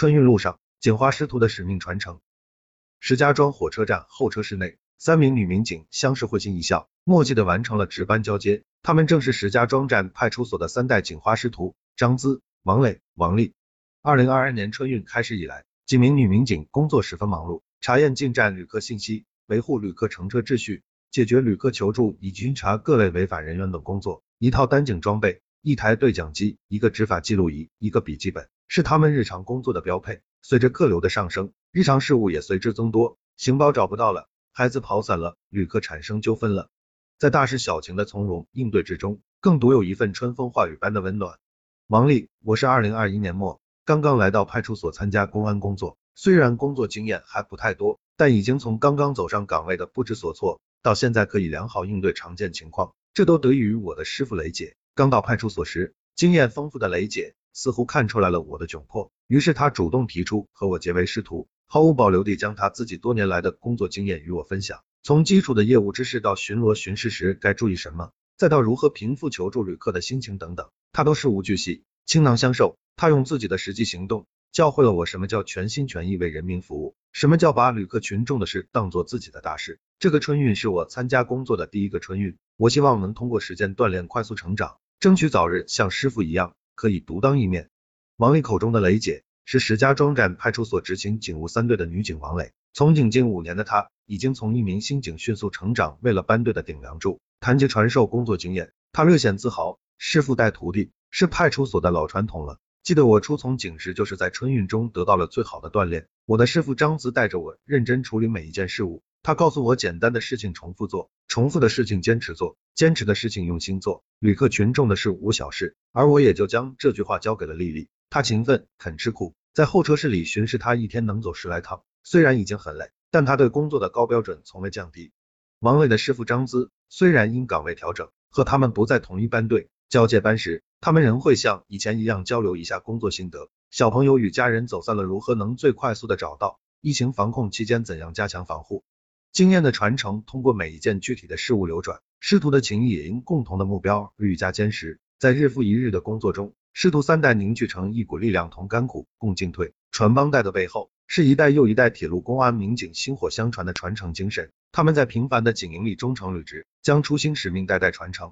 春运路上，警花师徒的使命传承。石家庄火车站候车室内，三名女民警相视会心一笑，默契的完成了值班交接。她们正是石家庄站派出所的三代警花师徒张姿、王磊、王丽。二零二二年春运开始以来，几名女民警工作十分忙碌，查验进站旅客信息，维护旅客乘车秩序，解决旅客求助以及巡查各类违法人员等工作。一套单警装备。一台对讲机，一个执法记录仪，一个笔记本，是他们日常工作的标配。随着客流的上升，日常事务也随之增多。行包找不到了，孩子跑散了，旅客产生纠纷了，在大事小情的从容应对之中，更独有一份春风化雨般的温暖。王丽，我是二零二一年末刚刚来到派出所参加公安工作，虽然工作经验还不太多，但已经从刚刚走上岗位的不知所措，到现在可以良好应对常见情况，这都得益于我的师傅雷姐。刚到派出所时，经验丰富的雷姐似乎看出来了我的窘迫，于是他主动提出和我结为师徒，毫无保留地将他自己多年来的工作经验与我分享。从基础的业务知识到巡逻巡视时该注意什么，再到如何平复求助旅客的心情等等，他都事无巨细，倾囊相授。他用自己的实际行动教会了我什么叫全心全意为人民服务，什么叫把旅客群众的事当做自己的大事。这个春运是我参加工作的第一个春运，我希望能通过实践锻炼快速成长。争取早日像师傅一样可以独当一面。王丽口中的雷姐是石家庄站派出所执勤警务三队的女警王磊。从警近五年的她，已经从一名新警迅速成长为了班队的顶梁柱，谈及传授工作经验，她略显自豪。师傅带徒弟是派出所的老传统了。记得我初从警时，就是在春运中得到了最好的锻炼。我的师傅张子带着我认真处理每一件事物。他告诉我，简单的事情重复做，重复的事情坚持做，坚持的事情用心做，旅客群众的事无小事。而我也就将这句话交给了丽丽，她勤奋，肯吃苦，在候车室里巡视，她一天能走十来趟，虽然已经很累，但她对工作的高标准从未降低。王伟的师傅张姿，虽然因岗位调整和他们不在同一班队，交接班时，他们仍会像以前一样交流一下工作心得。小朋友与家人走散了，如何能最快速的找到？疫情防控期间怎样加强防护？经验的传承，通过每一件具体的事物流转，师徒的情谊也因共同的目标愈加坚实。在日复一日的工作中，师徒三代凝聚成一股力量，同甘苦共进退。传帮带的背后，是一代又一代铁路公安民警薪火相传的传承精神。他们在平凡的警营里忠诚履职，将初心使命代代传承。